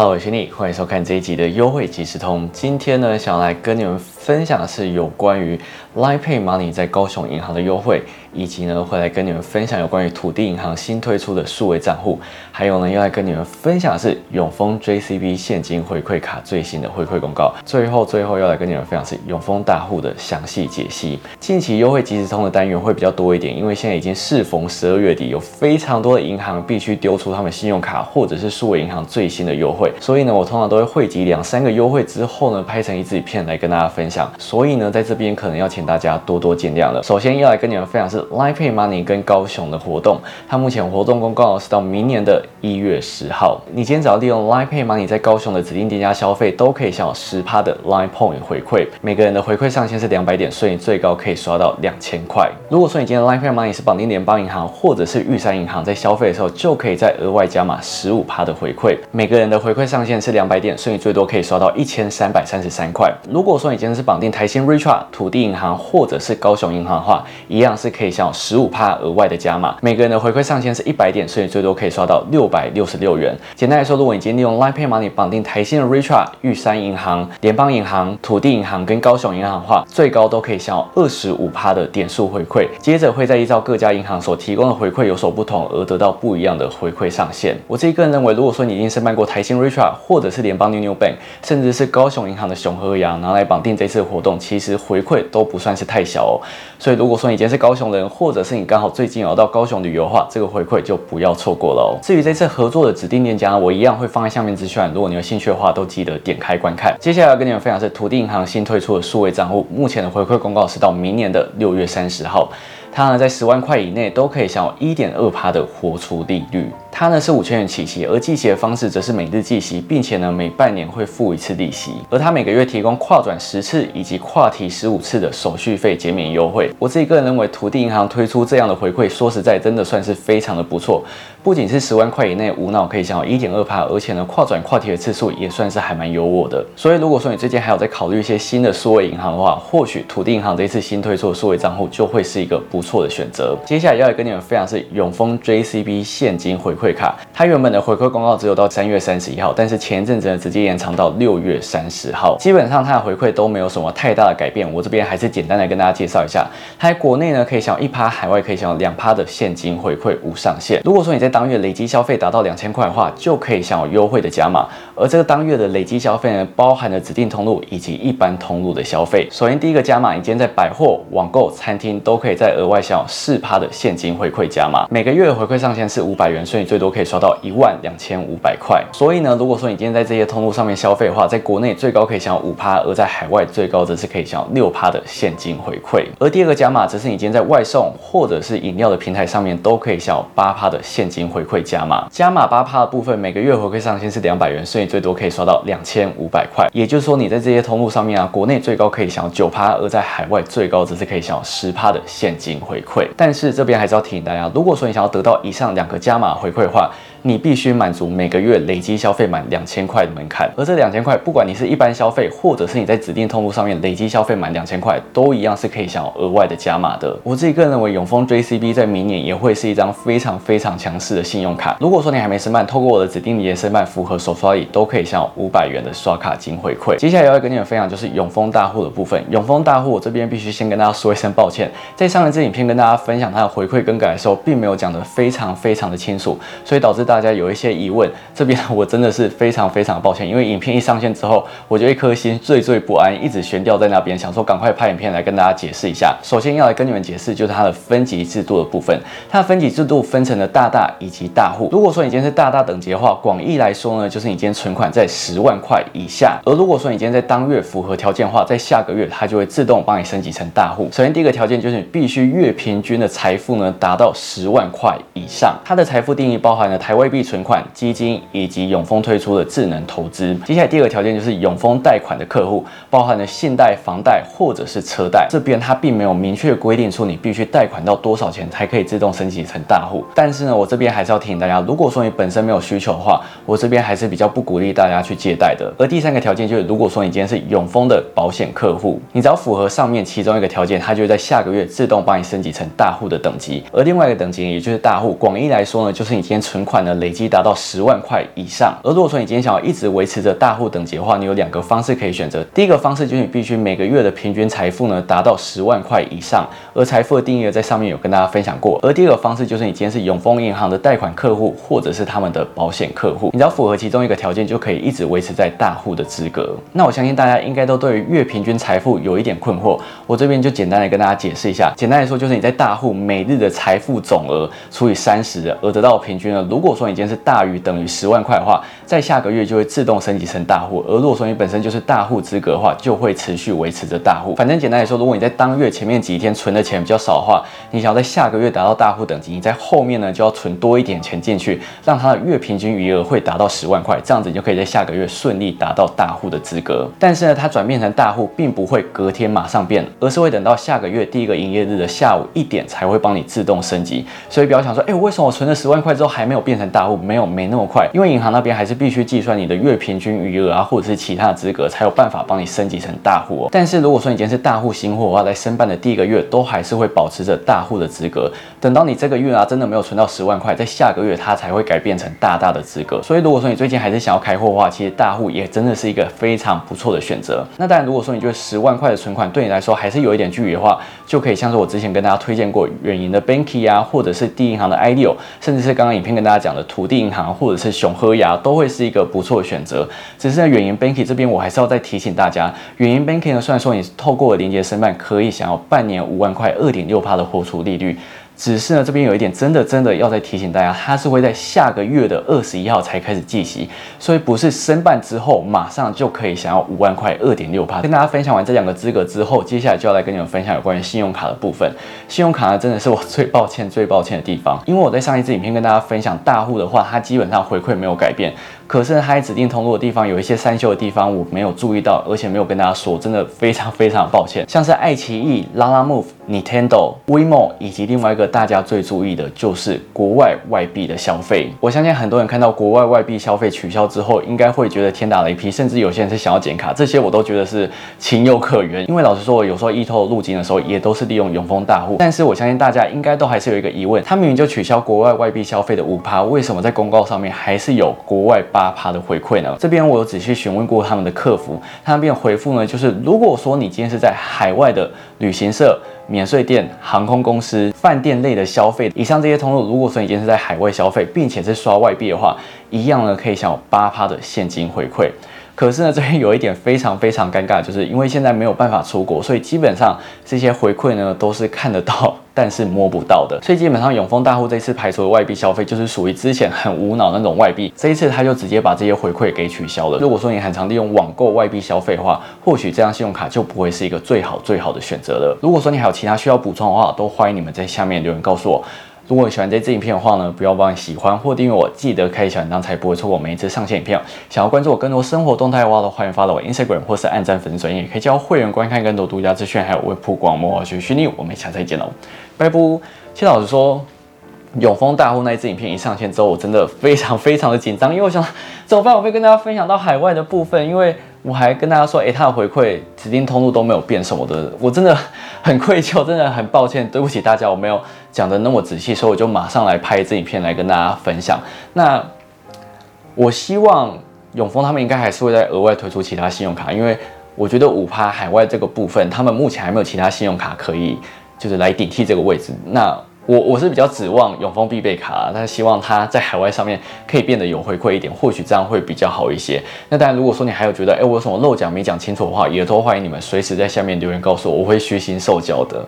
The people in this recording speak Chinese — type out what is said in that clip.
Hello，我是你，欢迎收看这一集的优惠即时通。今天呢，想来跟你们分享的是有关于 Line Pay Money 在高雄银行的优惠。以及呢，会来跟你们分享有关于土地银行新推出的数位账户，还有呢，要来跟你们分享的是永丰 JCB 现金回馈卡最新的回馈公告。最后，最后要来跟你们分享是永丰大户的详细解析。近期优惠即时通的单元会比较多一点，因为现在已经适逢十二月底，有非常多的银行必须丢出他们信用卡或者是数位银行最新的优惠，所以呢，我通常都会汇集两三个优惠之后呢，拍成一支影片来跟大家分享。所以呢，在这边可能要请大家多多见谅了。首先要来跟你们分享是。Line Pay Money 跟高雄的活动，它目前活动公告是到明年的一月十号。你今天只要利用 Line Pay Money 在高雄的指定店家消费，都可以享有十趴的 Line Point 回馈。每个人的回馈上限是两百点，所以最高可以刷到两千块。如果说你今天 Line Pay Money 是绑定联邦银行或者是玉山银行，在消费的时候就可以再额外加码十五趴的回馈。每个人的回馈上限是两百点，所以最多可以刷到一千三百三十三块。如果说你今天是绑定台新 Richa 土地银行或者是高雄银行的话，一样是可以享有十五趴。额外的加码，每个人的回馈上限是一百点，所以最多可以刷到六百六十六元。简单来说，如果你已经利用 Line Pay Money 绑定台新的 Richa、玉山银行、联邦银行、土地银行跟高雄银行的话，最高都可以享有二十五趴的点数回馈。接着会再依照各家银行所提供的回馈有所不同，而得到不一样的回馈上限。我自己个人认为，如果说你已经申办过台新 Richa 或者是联邦 New New Bank，甚至是高雄银行的熊和洋拿来绑定这次活动，其实回馈都不算是太小哦。所以如果说你今天是高雄人，或者是你刚好最近有到高雄旅游的话，这个回馈就不要错过了哦。至于这次合作的指定店家，我一样会放在下面资讯。如果你有兴趣的话，都记得点开观看。接下来要跟你们分享是土地银行新推出的数位账户，目前的回馈公告是到明年的六月三十号。它呢在十万块以内都可以享有一点二趴的活出利率。它呢是五千元起息，而计息的方式则是每日计息，并且呢每半年会付一次利息。而它每个月提供跨转十次以及跨提十五次的手续费减免优惠。我自己个人认为，土地银行推出这样的回馈，说实在真的算是非常的不错。不仅是十万块以内无脑可以享有一点二趴，而且呢跨转跨提的次数也算是还蛮优渥的。所以如果说你最近还有在考虑一些新的数位银行的话，或许土地银行这一次新推出的数位账户就会是一个不。不错的选择。接下来要来跟你们分享是永丰 JCB 现金回馈卡，它原本的回馈公告只有到三月三十一号，但是前一阵子呢直接延长到六月三十号。基本上它的回馈都没有什么太大的改变。我这边还是简单的跟大家介绍一下，它在国内呢可以享有一趴，海外可以享有两趴的现金回馈无上限。如果说你在当月累积消费达到两千块的话，就可以享有优惠的加码。而这个当月的累积消费呢，包含了指定通路以及一般通路的消费。首先第一个加码，你今天在百货、网购、餐厅都可以在额外享有四趴的现金回馈加码，每个月的回馈上限是五百元，所以最多可以刷到一万两千五百块。所以呢，如果说你今天在这些通路上面消费的话，在国内最高可以享有五趴，而在海外最高则是可以享有六趴的现金回馈。而第二个加码则是你今天在外送或者是饮料的平台上面都可以享有八趴的现金回馈加码。加码八趴的部分，每个月回馈上限是两百元，所以最多可以刷到两千五百块。也就是说，你在这些通路上面啊，国内最高可以享有九趴，而在海外最高则是可以享有十趴的现金回馈。但是这边还是要提醒大家，如果说你想要得到以上两个加码回馈的话，你必须满足每个月累积消费满两千块的门槛，而这两千块，不管你是一般消费，或者是你在指定通路上面累积消费满两千块，都一样是可以享有额外的加码的。我自己个人认为，永丰 JCB 在明年也会是一张非常非常强势的信用卡。如果说你还没申办，透过我的指定理财申办，符合手刷礼，都可以享有五百元的刷卡金回馈。接下来要跟你们分享就是永丰大户的部分。永丰大户，我这边必须先跟大家说一声抱歉，在上一支影片跟大家分享它的回馈更改的时候，并没有讲得非常非常的清楚，所以导致。大家有一些疑问，这边我真的是非常非常抱歉，因为影片一上线之后，我就一颗心惴惴不安，一直悬吊在那边，想说赶快拍影片来跟大家解释一下。首先要来跟你们解释，就是它的分级制度的部分。它的分级制度分成了大大以及大户。如果说你今天是大大等级的话，广义来说呢，就是你今天存款在十万块以下。而如果说你今天在当月符合条件的话，在下个月它就会自动帮你升级成大户。首先第一个条件就是你必须月平均的财富呢达到十万块以上。它的财富定义包含了台湾。未币存款、基金以及永丰推出的智能投资。接下来第二个条件就是永丰贷款的客户，包含了信贷、房贷或者是车贷。这边它并没有明确规定出你必须贷款到多少钱才可以自动升级成大户。但是呢，我这边还是要提醒大家，如果说你本身没有需求的话，我这边还是比较不鼓励大家去借贷的。而第三个条件就是，如果说你今天是永丰的保险客户，你只要符合上面其中一个条件，它就会在下个月自动帮你升级成大户的等级。而另外一个等级，也就是大户，广义来说呢，就是你今天存款呢。累积达到十万块以上。而如果说你今天想要一直维持着大户等级的话，你有两个方式可以选择。第一个方式就是你必须每个月的平均财富呢达到十万块以上，而财富的定义在上面有跟大家分享过。而第二个方式就是你今天是永丰银行的贷款客户，或者是他们的保险客户，你只要符合其中一个条件，就可以一直维持在大户的资格。那我相信大家应该都对于月平均财富有一点困惑，我这边就简单的跟大家解释一下。简单来说，就是你在大户每日的财富总额除以三十，而得到平均呢。如果说你今天是大于等于十万块的话，在下个月就会自动升级成大户。而如果说你本身就是大户资格的话，就会持续维持着大户。反正简单来说，如果你在当月前面几天存的钱比较少的话，你想要在下个月达到大户等级，你在后面呢就要存多一点钱进去，让它的月平均余额会达到十万块，这样子你就可以在下个月顺利达到大户的资格。但是呢，它转变成大户并不会隔天马上变，而是会等到下个月第一个营业日的下午一点才会帮你自动升级。所以不要想说，哎，为什么我存了十万块之后还没有变成大户？没有，没那么快，因为银行那边还是必须计算你的月平均余额啊，或者是其他的资格，才有办法帮你升级成大户哦。但是如果说你今天是大户新货的话，在申办的第一个月都还是会保持着大户的资格。等到你这个月啊真的没有存到十万块，在下个月它才会改变成大大的资格。所以如果说你最近还是想要开户的话，其实大户也真的是一个非常不错的选择。那当然，如果说你觉得十万块的存款对你来说还是有一点距离的话，就可以像是我之前跟大家推荐过远银的 Banky 啊，或者是第一银行的 IDEO，甚至是刚刚影片跟大家讲的土地银行或者是熊喝牙，都会是一个不错的选择。只是在远银 banking 这边，我还是要再提醒大家，远银 banking 呢，虽然说你透过连接申办可以享有半年五万块二点六趴的活储利率。只是呢，这边有一点真的真的要再提醒大家，它是会在下个月的二十一号才开始计息，所以不是申办之后马上就可以享有五万块二点六趴。跟大家分享完这两个资格之后，接下来就要来跟你们分享有关于信用卡的部分。信用卡呢，真的是我最抱歉最抱歉的地方，因为我在上一支影片跟大家分享大户的话，它基本上回馈没有改变。可是它在指定通路的地方有一些三修的地方，我没有注意到，而且没有跟大家说，真的非常非常抱歉。像是爱奇艺、拉拉 Move、Nintendo、WeMo，以及另外一个大家最注意的就是国外外币的消费。我相信很多人看到国外外币消费取消之后，应该会觉得天打雷劈，甚至有些人是想要减卡，这些我都觉得是情有可原。因为老实说，我有时候 e 透入金的时候，也都是利用永丰大户。但是我相信大家应该都还是有一个疑问，他明明就取消国外外币消费的五趴，为什么在公告上面还是有国外八？八趴的回馈呢？这边我有仔细询问过他们的客服，他们便回复呢，就是如果说你今天是在海外的旅行社、免税店、航空公司、饭店类的消费，以上这些通路，如果说你今天是在海外消费，并且是刷外币的话，一样呢可以享有八趴的现金回馈。可是呢，这边有一点非常非常尴尬，就是因为现在没有办法出国，所以基本上这些回馈呢都是看得到。但是摸不到的，所以基本上永丰大户这次排除的外币消费，就是属于之前很无脑那种外币。这一次他就直接把这些回馈给取消了。如果说你很常利用网购外币消费的话，或许这张信用卡就不会是一个最好最好的选择了。如果说你还有其他需要补充的话，都欢迎你们在下面留言告诉我。如果你喜欢这支影片的话呢，不要忘记喜欢或订阅我，记得开小铃铛才不会错过每一次上线影片。想要关注我更多生活动态的话，欢迎 follow 我 Instagram 或是按赞粉丝专页，也可以加入会员观看更多独家资讯，还有为曝光幕后学虚拟。我们下次再见喽，拜拜。其实老师说，永丰大户那一支影片一上线之后，我真的非常非常的紧张，因为我想怎么办？我会跟大家分享到海外的部分，因为我还跟大家说，哎，他的回馈指定通路都没有变什么的，我真的很愧疚，真的很抱歉，对不起大家，我没有讲的那么仔细，所以我就马上来拍这影片来跟大家分享。那我希望永丰他们应该还是会再额外推出其他信用卡，因为我觉得五趴海外这个部分，他们目前还没有其他信用卡可以。就是来顶替这个位置。那我我是比较指望永丰必备卡，但是希望它在海外上面可以变得有回馈一点，或许这样会比较好一些。那当然，如果说你还有觉得，哎，我有什么漏讲没讲清楚的话，也都欢迎你们随时在下面留言告诉我，我会虚心受教的。